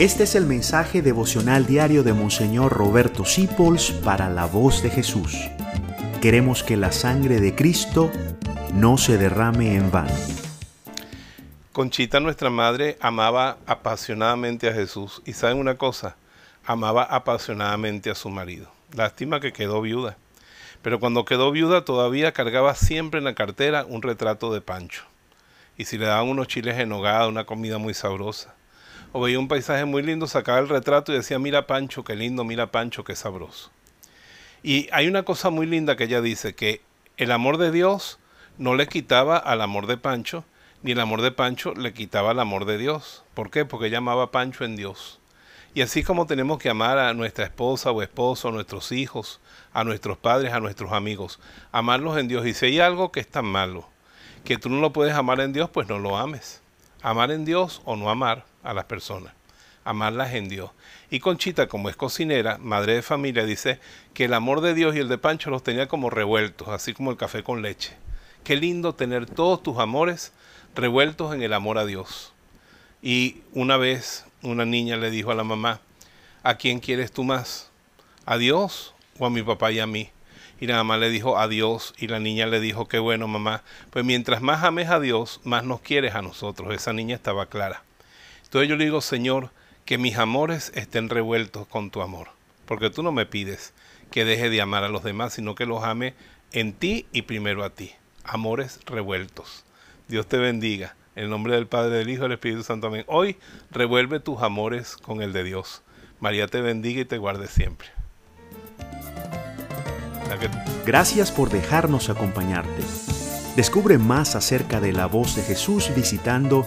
Este es el mensaje devocional diario de Monseñor Roberto Sipols para la voz de Jesús. Queremos que la sangre de Cristo no se derrame en vano. Conchita, nuestra madre, amaba apasionadamente a Jesús. Y saben una cosa, amaba apasionadamente a su marido. Lástima que quedó viuda. Pero cuando quedó viuda todavía cargaba siempre en la cartera un retrato de Pancho. Y si le daban unos chiles en nogada, una comida muy sabrosa o veía un paisaje muy lindo, sacaba el retrato y decía, mira Pancho, qué lindo, mira Pancho, qué sabroso. Y hay una cosa muy linda que ella dice, que el amor de Dios no le quitaba al amor de Pancho, ni el amor de Pancho le quitaba al amor de Dios. ¿Por qué? Porque ella amaba a Pancho en Dios. Y así como tenemos que amar a nuestra esposa o esposo, a nuestros hijos, a nuestros padres, a nuestros amigos, amarlos en Dios. Y si hay algo que es tan malo, que tú no lo puedes amar en Dios, pues no lo ames. Amar en Dios o no amar a las personas, amarlas en Dios. Y Conchita, como es cocinera, madre de familia, dice que el amor de Dios y el de Pancho los tenía como revueltos, así como el café con leche. Qué lindo tener todos tus amores revueltos en el amor a Dios. Y una vez una niña le dijo a la mamá, ¿a quién quieres tú más? ¿A Dios o a mi papá y a mí? Y la mamá le dijo adiós y la niña le dijo, qué bueno mamá, pues mientras más ames a Dios, más nos quieres a nosotros. Esa niña estaba clara. Entonces yo le digo, Señor, que mis amores estén revueltos con tu amor, porque tú no me pides que deje de amar a los demás, sino que los ame en ti y primero a ti. Amores revueltos. Dios te bendiga. En el nombre del Padre, del Hijo y del Espíritu Santo. Amén. Hoy revuelve tus amores con el de Dios. María te bendiga y te guarde siempre. Gracias por dejarnos acompañarte. Descubre más acerca de la voz de Jesús visitando